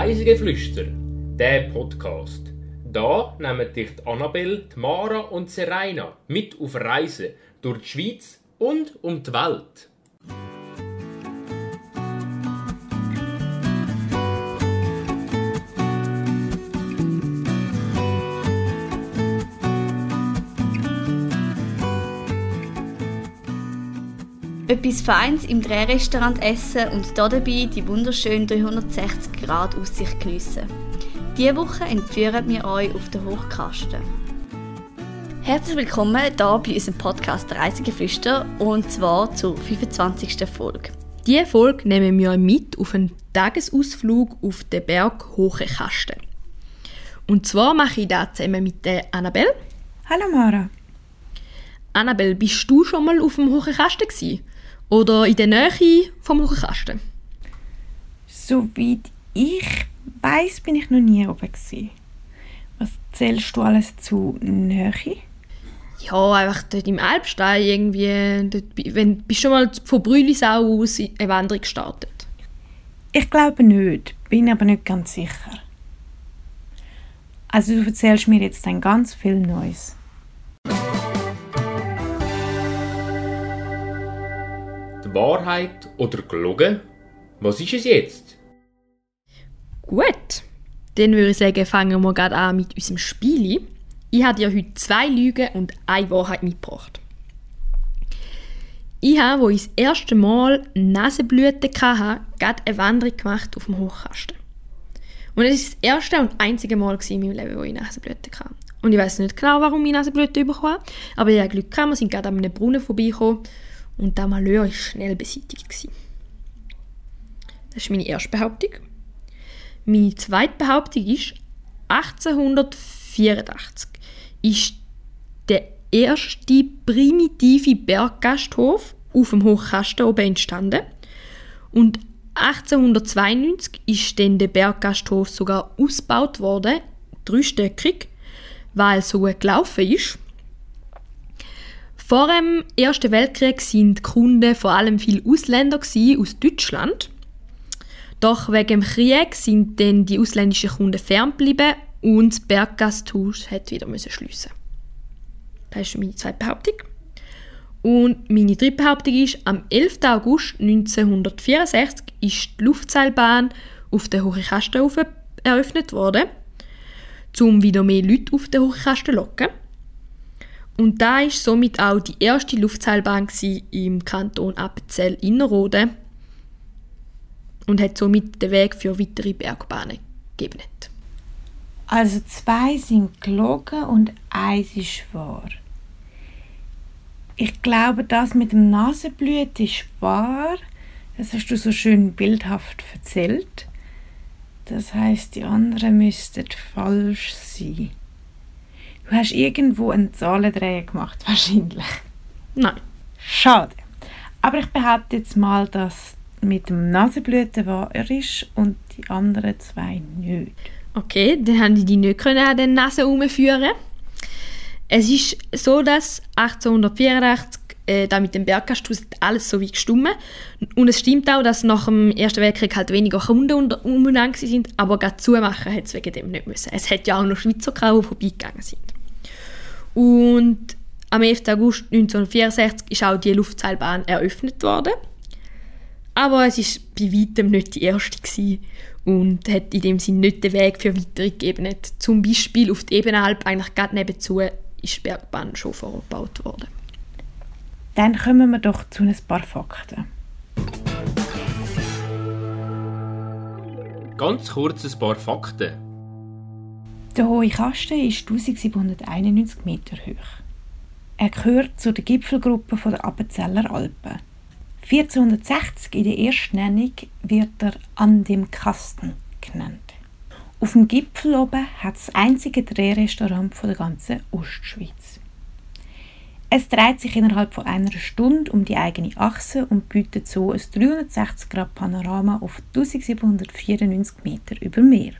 Reisegeflüster, der Podcast. Da nehmen dich die Annabelle, Mara und Serena mit auf Reisen durch die Schweiz und um die Welt. Etwas Feins im Drehrestaurant essen und dabei die wunderschöne 360 Grad Aussicht geniessen. Diese Woche entführen wir euch auf den Hochkasten. Herzlich willkommen hier bei unserem Podcast Reisegeflüster und zwar zur 25. Folge. Diese Folge nehmen wir euch mit auf einen Tagesausflug auf den Berg Hohe Kasten. Und zwar mache ich das zusammen mit der Annabelle. Hallo Mara. Annabelle, bist du schon mal auf dem Hohen Kasten gewesen? Oder in der Nähe vom Hochkasten? Soweit ich weiß, bin ich noch nie oben gewesen. Was zählst du alles zu Nähe? Ja, einfach dort im Alpstein irgendwie. Dort, wenn, bist du schon mal von Brülisau aus eine Wanderung gestartet? Ich glaube nicht, bin aber nicht ganz sicher. Also du erzählst mir jetzt dann ganz viel Neues. Wahrheit oder gelogen? Was ist es jetzt? Gut, dann würde ich sagen, fangen wir gerade an mit unserem Spiel. Ich habe dir heute zwei Lügen und eine Wahrheit mitgebracht. Ich habe, als ich das erste Mal Nasenblüten hatte, gerade eine Wanderung gemacht auf dem Hochkasten. Und es war das erste und einzige Mal in meinem Leben, wo ich Nasenblüten hatte. Und ich weiß nicht genau, warum ich Nasenblüten bekommen habe, aber ich hatte Glück, gehabt, wir sind gerade an einem Brunnen vorbeigekommen und der Malheur war schnell beseitigt. Das ist meine erste Behauptung. Meine zweite Behauptung ist, 1884 ist der erste primitive Berggasthof auf dem Hochkasten oben entstanden. Und 1892 ist dann der Berggasthof sogar ausgebaut worden, dreistöckig, weil so gut gelaufen ist. Vor dem Ersten Weltkrieg sind die Kunden vor allem viele Ausländer aus Deutschland. Doch wegen dem Krieg sind dann die ausländischen Kunden ferngeblieben und das Berggasthaus hat wieder schliessen. Das ist meine zweite Behauptung. Und meine dritte Behauptung ist, am 11. August 1964 ist die Luftseilbahn auf der Hohe Kasten eröffnet worden, um wieder mehr Leute auf den Hohe Kasten zu locken. Und da ist somit auch die erste Luftseilbahn im Kanton Appenzell Innerrhoden und hat somit den Weg für weitere Bergbahnen gegeben. Also zwei sind gelogen und eins ist wahr. Ich glaube, das mit dem Nasenblüten ist wahr. Das hast du so schön bildhaft erzählt. Das heißt, die anderen müssten falsch sein. Du hast irgendwo einen Zahlendreher gemacht, wahrscheinlich. Nein. Schade. Aber ich behaupte jetzt mal, dass mit dem Nasenblüten wahr ist und die anderen zwei nicht. Okay, dann haben die die nicht an den Nase herumführen. Es ist so, dass 1884 äh, da mit dem Berggasthaus alles so wie gestummen. Und es stimmt auch, dass nach dem Ersten Weltkrieg halt weniger Kunden umeinander sind, aber gerade zumachen hat es wegen dem nicht müssen. Es hat ja auch noch Schweizer gehabt, die vorbeigegangen sind. Und am 11. August 1964 ist auch die Luftseilbahn eröffnet worden. Aber es war bei weitem nicht die erste gewesen und hat in dem Sinne nicht den Weg für weitere gegeben. Zum Beispiel auf die Ebenalp, eigentlich gerade nebenzu, ist die Bergbahn schon vorgebaut worden. Dann kommen wir doch zu ein paar Fakten. Ganz kurz ein paar Fakten. Der Hohe Kasten ist 1791 Meter hoch. Er gehört zu der Gipfelgruppe der Appenzeller Alpen. 1460 in der Erstnennung wird er an dem Kasten genannt. Auf dem Gipfel oben hat das einzige Drehrestaurant der ganzen Ostschweiz. Es dreht sich innerhalb von einer Stunde um die eigene Achse und bietet so ein 360 Grad Panorama auf 1794 Meter über Meer.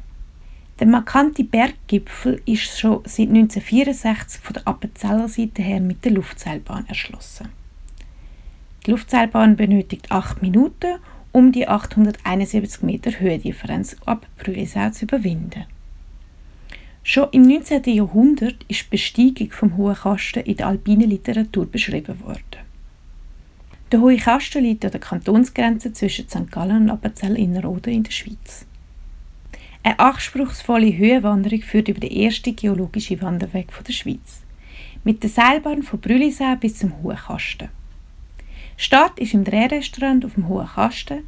Der markante Berggipfel ist schon seit 1964 von der Appenzeller Seite her mit der Luftseilbahn erschlossen. Die Luftseilbahn benötigt acht Minuten um die 871 Meter Höhendifferenz ab Brülisau zu überwinden. Schon im 19. Jahrhundert ist die Besteigung vom Hohen Kasten in der alpinen Literatur beschrieben worden. Der Hohe Kasten liegt an der Kantonsgrenze zwischen St. Gallen und Appenzell Innerrhoden in der Schweiz. Eine anspruchsvolle Höhenwanderung führt über den ersten geologischen Wanderweg der Schweiz. Mit der Seilbahn von Brülisau bis zum Hohen Kasten. Start ist im Drehrestaurant auf dem Hohen Kasten.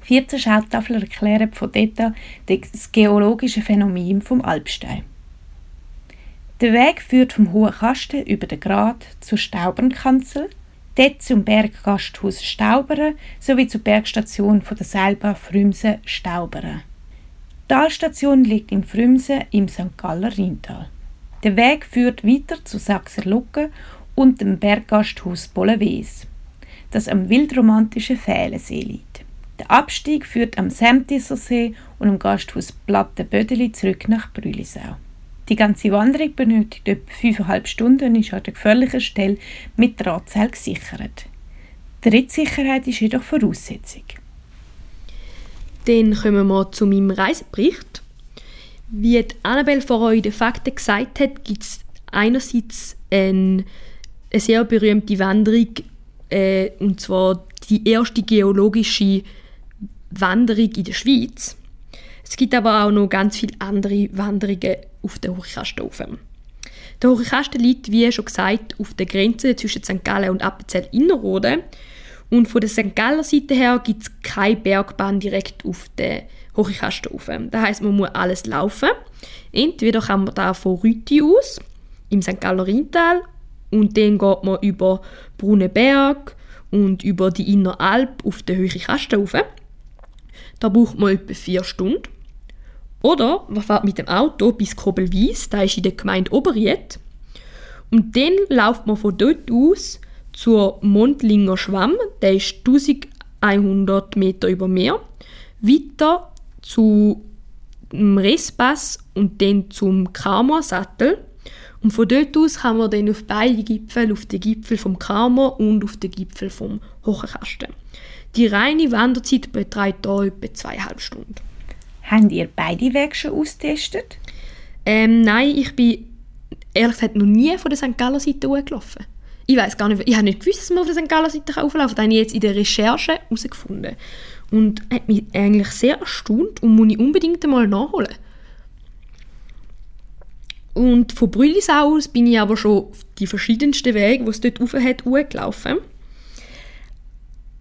14 Schautafeln erklären von dort das geologische Phänomen vom Alpstein. Der Weg führt vom Hohen Kasten über den Grat zur Staubernkanzel, dort zum Berggasthaus Stauberen sowie zur Bergstation von der Seilbahn Frümsen-Stauberen. Die Talstation liegt im Frümsen im St. Galler Rheintal. Der Weg führt weiter zu Sachserlucken und dem Berggasthaus Bollewees, das am wildromantischen Fählensee liegt. Der Abstieg führt am Semtisser See und am Gasthaus Plattenbödeli zurück nach Brülisau. Die ganze Wanderung benötigt etwa fünfeinhalb Stunden und ist an der gefährlichen Stelle mit Drahtseil gesichert. Die Rittsicherheit ist jedoch Voraussetzung. Dann kommen wir zu meinem Reisebericht. Wie Annabelle vor euch den Fakten gesagt hat, gibt es einerseits eine, eine, sehr berühmte Wanderung, äh, und zwar die erste geologische Wanderung in der Schweiz. Es gibt aber auch noch ganz viele andere Wanderungen auf der Hochkasten. Der Hochkasten liegt, wie schon gesagt, auf der Grenze zwischen St. Gallen und Appenzell Innerrhoden und von der St. Galler Seite her gibt es keine Bergbahn direkt auf den Hochkasten rauf. Das heisst, man muss alles laufen. Entweder kann man da von Rüti aus, im St. Galler Rheintal, und dann geht man über Brunenberg und über die Inneralp auf den Höhe Kasten rauf. Da braucht man etwa vier Stunden. Oder man fährt mit dem Auto bis Kobelwies, da ist in der Gemeinde Oberried. Und dann läuft man von dort aus zur Mondlinger Schwamm, der ist 1100 Meter über Meer, weiter zu dem Respass und dann zum Kramer Sattel. Und von dort aus kann man dann auf beide Gipfel, auf den Gipfel vom Kramer und auf den Gipfel vom Hochkasten. Die reine Wanderzeit beträgt hier etwa zweieinhalb Stunden. Habt ihr beide Wege schon ausgetestet? Ähm, nein, ich bin ehrlich gesagt noch nie von der St. Galler Seite gelaufen ich weiß gar nicht, ich habe nicht gewusst, dass man auf der St. Galler Seite auflaufen kann. Das habe ich jetzt in der Recherche herausgefunden. Und hat mich eigentlich sehr erstaunt und muss ich unbedingt einmal nachholen. Und von Brüllisau aus bin ich aber schon auf die verschiedensten Wege, die es dort rauf hat, gelaufen.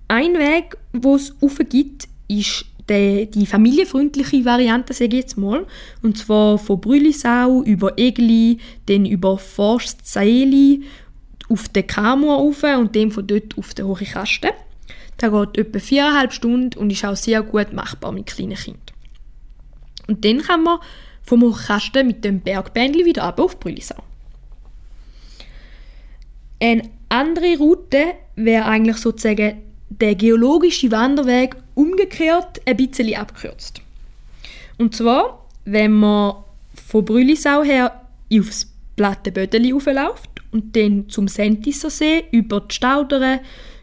Ein Weg, wo es rauf gibt, ist die, die familienfreundliche Variante, sage ich jetzt mal. Und zwar von Brüllisau über Egli, dann über Forst Saeli auf den Kamor rauf und dem von dort auf den hohen Kasten. Der geht etwa viereinhalb Stunden und ist auch sehr gut machbar mit kleinen Kindern. Und dann kann man vom Hochkasten mit dem Bergbändli wieder ab auf Brülisau. Eine andere Route wäre eigentlich sozusagen der geologische Wanderweg umgekehrt ein bisschen abgekürzt. Und zwar, wenn man von Brülisau her aufs Plattenbödeli raufläuft und dann zum Sentisser See, über die Staudere,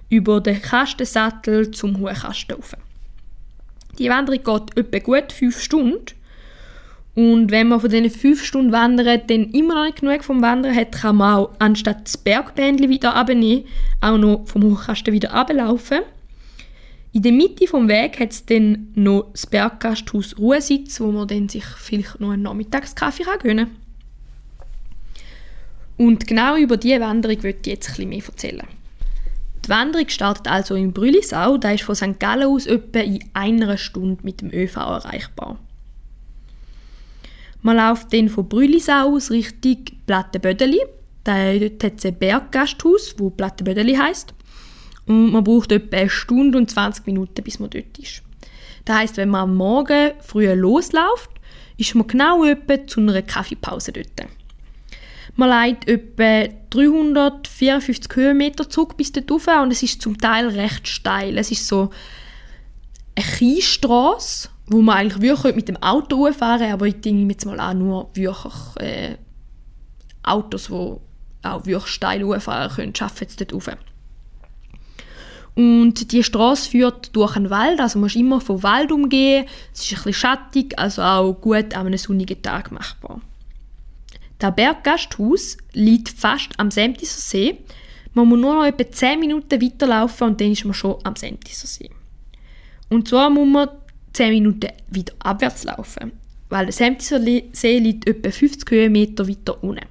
über den Kastensattel zum Hohen Kasten rauf. Die Wanderung geht etwa gut fünf Stunden. Und wenn man von diesen fünf Stunden wandert, dann immer noch nicht genug vom Wandern hat, kann man auch anstatt das Bergbändchen wieder abnehmen, auch noch vom Hochkasten wieder ablaufen. In der Mitte vom Weg hat es dann noch das Berggasthaus Ruhesitz, wo man dann sich vielleicht noch einen Nachmittagskaffee gönnen kann. Und genau über diese Wanderung möchte ich jetzt ein bisschen mehr erzählen. Die Wanderung startet also in Brülisau, da ist von St. Gallen aus etwa in einer Stunde mit dem ÖV erreichbar. Man läuft dann von Brülisau aus Richtung Plattenbödeli. Dort hat es ein Berggasthaus, wo Plattenbödeli heisst. Und man braucht etwa eine Stunde und 20 Minuten, bis man dort ist. Das heisst, wenn man am Morgen früh losläuft, ist man genau etwa zu einer Kaffeepause dort. Man leitet etwa 354 Höhenmeter zurück bis dort rauf und es ist zum Teil recht steil. Es ist so eine Kiesstrasse, wo man eigentlich wirklich mit dem Auto fahren aber ich denke jetzt mal auch nur wirklich äh, Autos, die auch wirklich steil fahren können, schaffen es dort rauf. Und die Straße führt durch einen Wald, also man muss immer vom Wald umgehen. Es ist ein bisschen schattig, also auch gut an einem sonnigen Tag machbar. Das Berggasthaus liegt fast am Semtiser See. Man muss nur noch etwa 10 Minuten weiterlaufen und dann ist man schon am Semtiser See. Und zwar muss man 10 Minuten wieder abwärts laufen, weil der Semtiser See liegt etwa 50 Höhenmeter weiter unten.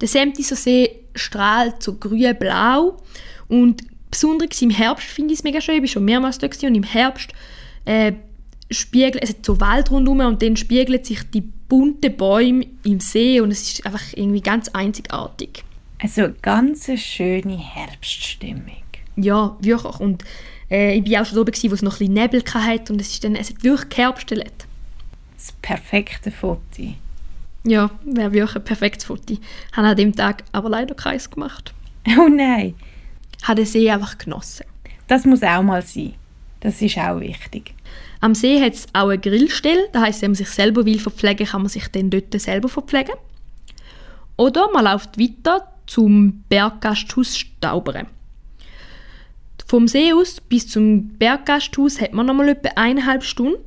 Der Semtiser See strahlt so grün-blau und besonders im Herbst finde ich es mega schön. Ich bin schon mehrmals dort und im Herbst äh, spiegelt, es hat so Wald rundherum und dann spiegeln sich die bunten Bäume im See und es ist einfach irgendwie ganz einzigartig. Also ganz eine schöne Herbststimmung. Ja, wirklich. Und äh, ich war auch schon oben, wo es noch ein bisschen Nebel hatte und es, ist dann, es hat wirklich geherbstelt. Das perfekte Foto. Ja, wäre wirklich ein perfektes Foto. Ich habe an dem Tag aber leider keins gemacht. Oh nein. Habe den See einfach genossen. Das muss auch mal sein. Das ist auch wichtig. Am See hat es auch eine Grillstelle, das heisst, wenn man sich selber will verpflegen, kann man sich dann dort selber verpflegen. Oder man läuft weiter zum Berggasthaus Staubere. Vom See aus bis zum Berggasthaus hat man nochmal etwa eineinhalb Stunden.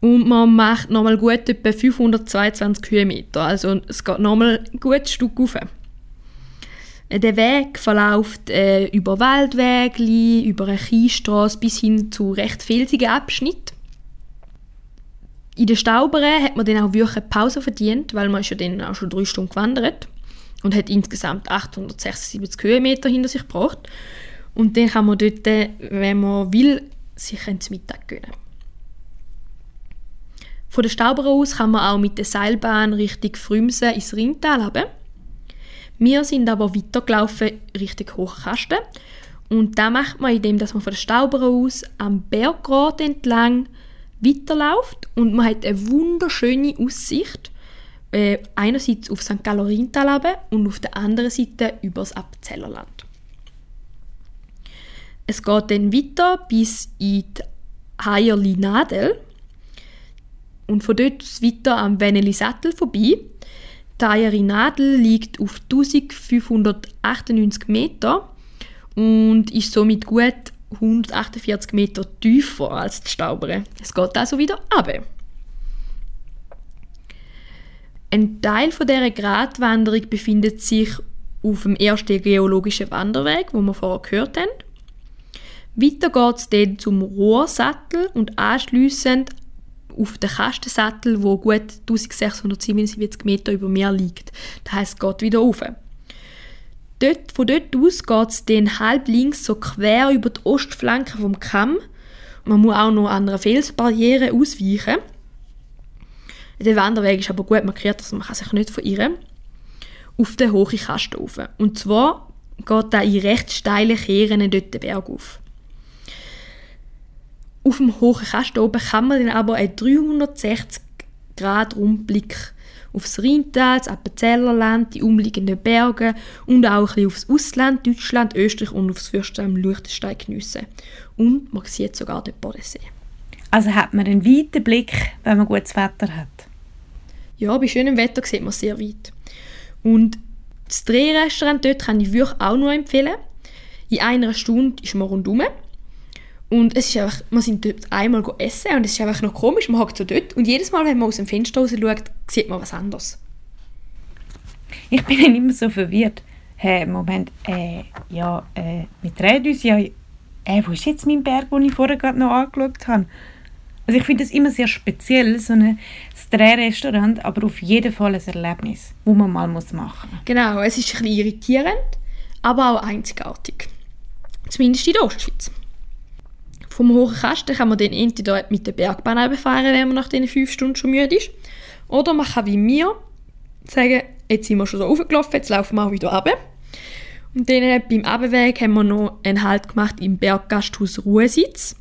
Und man macht nochmal gut etwa 522 Höhenmeter. Also es geht nochmal ein gutes Stück rauf. Der Weg verläuft äh, über Waldwege, über eine Kiesstrasse bis hin zu recht felsigen Abschnitten. In den Stauberen hat man dann auch wirklich Pause verdient, weil man ist ja dann auch schon drei Stunden gewandert und hat insgesamt 876 Höhenmeter hinter sich gebracht. Und dann kann man dort, wenn man will, sich ins Mittag gönnen. Von der Stauberen aus kann man auch mit der Seilbahn Richtung Frümsen ins Rheintal runter. Wir sind aber weitergelaufen Richtung Hochkasten. Und das macht man, indem man von der Stauber aus am Berggrat entlang weiterläuft und man hat eine wunderschöne Aussicht. Äh, einerseits auf St. Galorintal und auf der anderen Seite über das Appenzellerland. Es geht dann weiter bis in die Heierli Nadel und von dort aus weiter am Veneli Sattel vorbei die Nadel liegt auf 1598 Meter und ist somit gut 148 Meter tiefer als die Staubere. Es geht also wieder ab. Ein Teil von dieser Gratwanderung befindet sich auf dem ersten geologischen Wanderweg, wo wir vorher gehört haben. Weiter geht es zum Rohrsattel und anschliessend auf den Kastensattel, wo gut 1677 Meter über Meer liegt. Das heisst, es geht wieder rauf. Dort, von dort aus geht es dann halb links so quer über die Ostflanke vom Kamm. Man muss auch noch an einer Felsbarriere ausweichen. Der Wanderweg ist aber gut markiert, also man kann sich nicht verirren. Auf den hohen Kasten rauf. Und zwar geht er in recht steile Kehren dort den Berg auf. Auf dem hohen Kasten oben kann man dann aber einen 360 Grad Rundblick aufs Rheintal, das Appenzellerland, die umliegenden Berge und auch ein bisschen aufs Ausland, Deutschland, Österreich und aufs Fürstenheim Liechtenstein geniessen. Und man sieht sogar den Bodensee. Also hat man einen weiten Blick, wenn man gutes Wetter hat? Ja, bei schönem Wetter sieht man sehr weit. Und das Drehrestaurant dort kann ich wirklich auch nur empfehlen. In einer Stunde ist man rundherum. Und es ist einfach, wir sind dort einmal essen und es ist einfach noch komisch, man hockt so dort und jedes Mal, wenn man aus dem Fenster raus schaut, sieht man was anderes. Ich bin dann immer so verwirrt. Hey, Moment, äh, ja, äh, wir drehen uns ja, äh, wo ist jetzt mein Berg, den ich vorher gerade noch angeschaut habe? Also ich finde das immer sehr speziell, so ein Drehrestaurant, aber auf jeden Fall ein Erlebnis, das man mal machen muss. Genau, es ist ein bisschen irritierend, aber auch einzigartig. Zumindest in der Ostschweiz. Vom hohen Kasten kann man dann entweder mit der Bergbahn fahren, wenn man nach diesen fünf Stunden schon müde ist. Oder man kann wie mir sagen, jetzt sind wir schon so aufgelaufen, jetzt laufen wir auch wieder runter. Und dann äh, beim Abweg haben wir noch einen Halt gemacht im Berggasthaus Ruhesitz.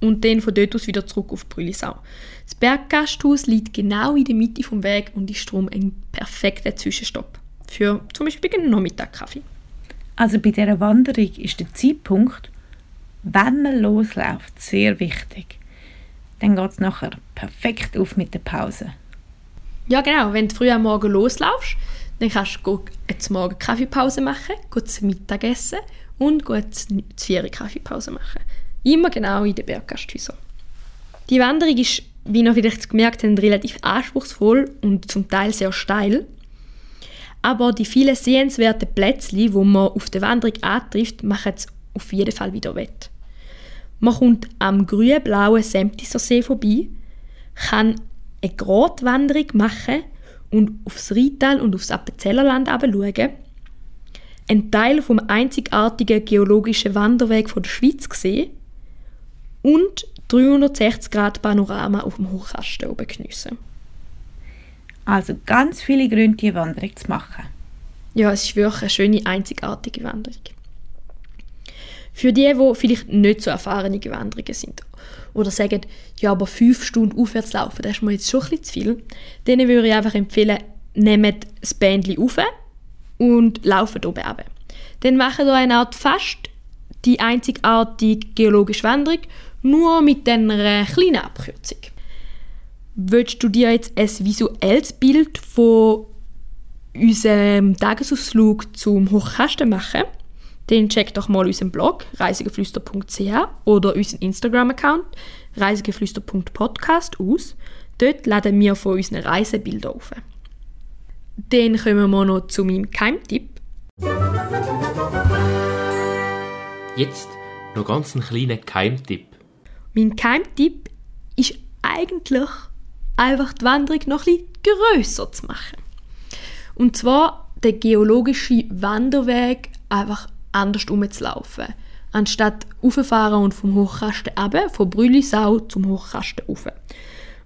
Und dann von dort aus wieder zurück auf Brüllisau. Das Berggasthaus liegt genau in der Mitte vom Weg und ist darum ein perfekter Zwischenstopp für zum Beispiel einen Nachmittagskaffee. Also bei dieser Wanderung ist der Zeitpunkt, wenn man losläuft, sehr wichtig. Dann geht es nachher perfekt auf mit der Pause. Ja, genau. Wenn du früh am Morgen loslaufst, Dann kannst du zum Morgen Kaffeepause machen, gut zum Mittagessen und gut zur Vier Kaffeepause machen. Immer genau in den Berggasthäusern. Die Wanderung ist, wie ihr vielleicht gemerkt habt, relativ anspruchsvoll und zum Teil sehr steil. Aber die vielen sehenswerten Plätze, wo man auf der Wanderung antrifft, machen es auf jeden Fall wieder wett. Man kommt am grün-blauen Semtiser See vorbei, kann eine Gratwanderung machen und aufs Rheintal und aufs Appenzellerland schauen, einen Teil vom einzigartigen geologischen Wanderweg von der Schweiz sehen und 360 Grad Panorama auf dem Hochkasten oben geniessen. Also ganz viele Gründe, die Wanderung zu machen. Ja, es ist wirklich eine schöne, einzigartige Wanderung. Für die, die vielleicht nicht so erfahrene Wanderungen sind oder sagen, ja, aber fünf Stunden aufwärts laufen, das ist mir jetzt schon ein zu viel, denen würde ich einfach empfehlen, nehmt das Bändchen auf und laufen oben runter. Dann machen ihr eine Art fast die einzigartige geologische Wanderung, nur mit einer kleinen Abkürzung. Willst du dir jetzt ein visuelles Bild von unserem Tagesausflug zum Hochkasten machen? Dann check doch mal unseren Blog reisigeflüster.ch oder unseren Instagram-Account reisigeflüster.podcast aus. Dort laden wir von unseren Reisebilder auf. Dann kommen wir noch zu meinem Keimtipp. Jetzt noch ganz einen kleinen Keimtipp. Mein Keimtipp ist eigentlich einfach die Wanderung noch ein bisschen grösser zu machen. Und zwar den geologischen Wanderweg einfach anders rumzulaufen. Anstatt auffahren und vom Hochkasten runter, von Brüllisau zum Hochkasten rauf.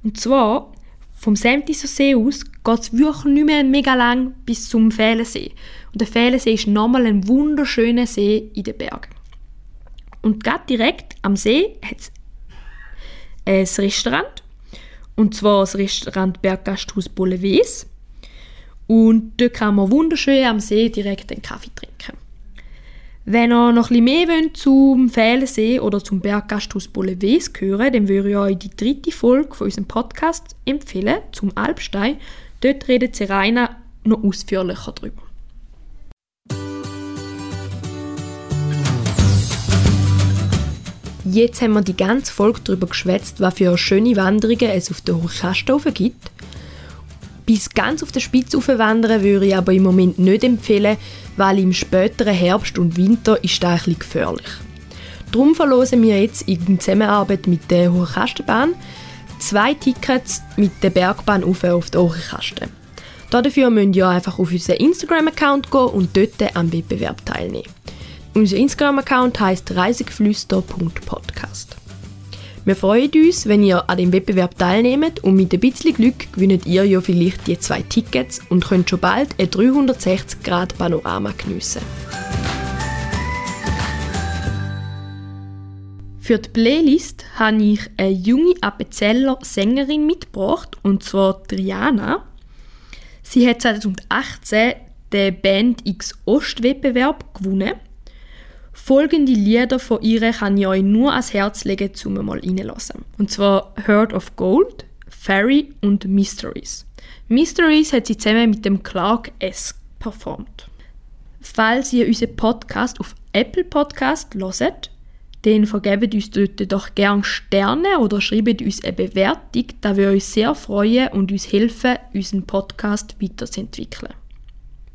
Und zwar vom Semtiser See aus geht es wirklich nicht mehr mega lang bis zum Fehlensee. Und der Fehlensee ist nochmal ein wunderschöner See in den Bergen. Und gerade direkt am See hat es ein Restaurant. Und zwar das Restaurant Berggasthaus Bolleves. Und dort kann man wunderschön am See direkt einen Kaffee trinken. Wenn ihr noch etwas mehr wollt zum Fehlensee oder zum Berggasthaus Bolleves hören, dann würde ich euch die dritte Folge von unserem Podcast empfehlen, zum Alpstein. Dort redet Serena noch ausführlicher darüber. Jetzt haben wir die ganze Folge darüber geschwätzt, was für schöne Wanderungen es auf der Hochkasthofen gibt. Bis ganz auf der Spitze wandern würde ich aber im Moment nicht empfehlen, weil im späteren Herbst und Winter ist das ein gefährlich. Darum verlosen wir jetzt in Zusammenarbeit mit der Hochkastenbahn zwei Tickets mit der Bergbahn auf, auf der Hochkasten. Dafür müsst ihr einfach auf unseren Instagram-Account gehen und dort am Wettbewerb teilnehmen. Unser Instagram-Account heißt reisegeflüster.podcast. Wir freuen uns, wenn ihr an dem Wettbewerb teilnehmt und mit ein bisschen Glück gewinnt ihr ja vielleicht die zwei Tickets und könnt schon bald ein 360 Grad Panorama geniessen. Für die Playlist habe ich eine junge Appenzeller Sängerin mitgebracht, und zwar Triana. Sie hat 2018 den Band X Ost Wettbewerb gewonnen Folgende Lieder von ihr kann ich euch nur ans Herz legen, um mal reinzulassen. Und zwar Heart of Gold, Fairy und Mysteries. Mysteries hat sie zusammen mit dem Clark S. performt. Falls ihr unseren Podcast auf Apple Podcast hört, dann vergebt uns dort doch gerne Sterne oder schreibt uns eine Bewertung, da wir uns sehr freuen und uns helfen, unseren Podcast weiterzuentwickeln.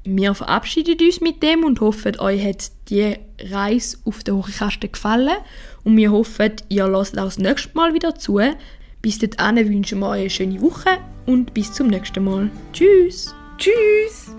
Wir verabschieden uns mit dem und hoffen, euch hat die Reise auf der Hochkasten gefallen. Und wir hoffen, ihr lasst auch das nächste Mal wieder zu. Bis dahin wünschen wir euch eine schöne Woche und bis zum nächsten Mal. Tschüss! Tschüss!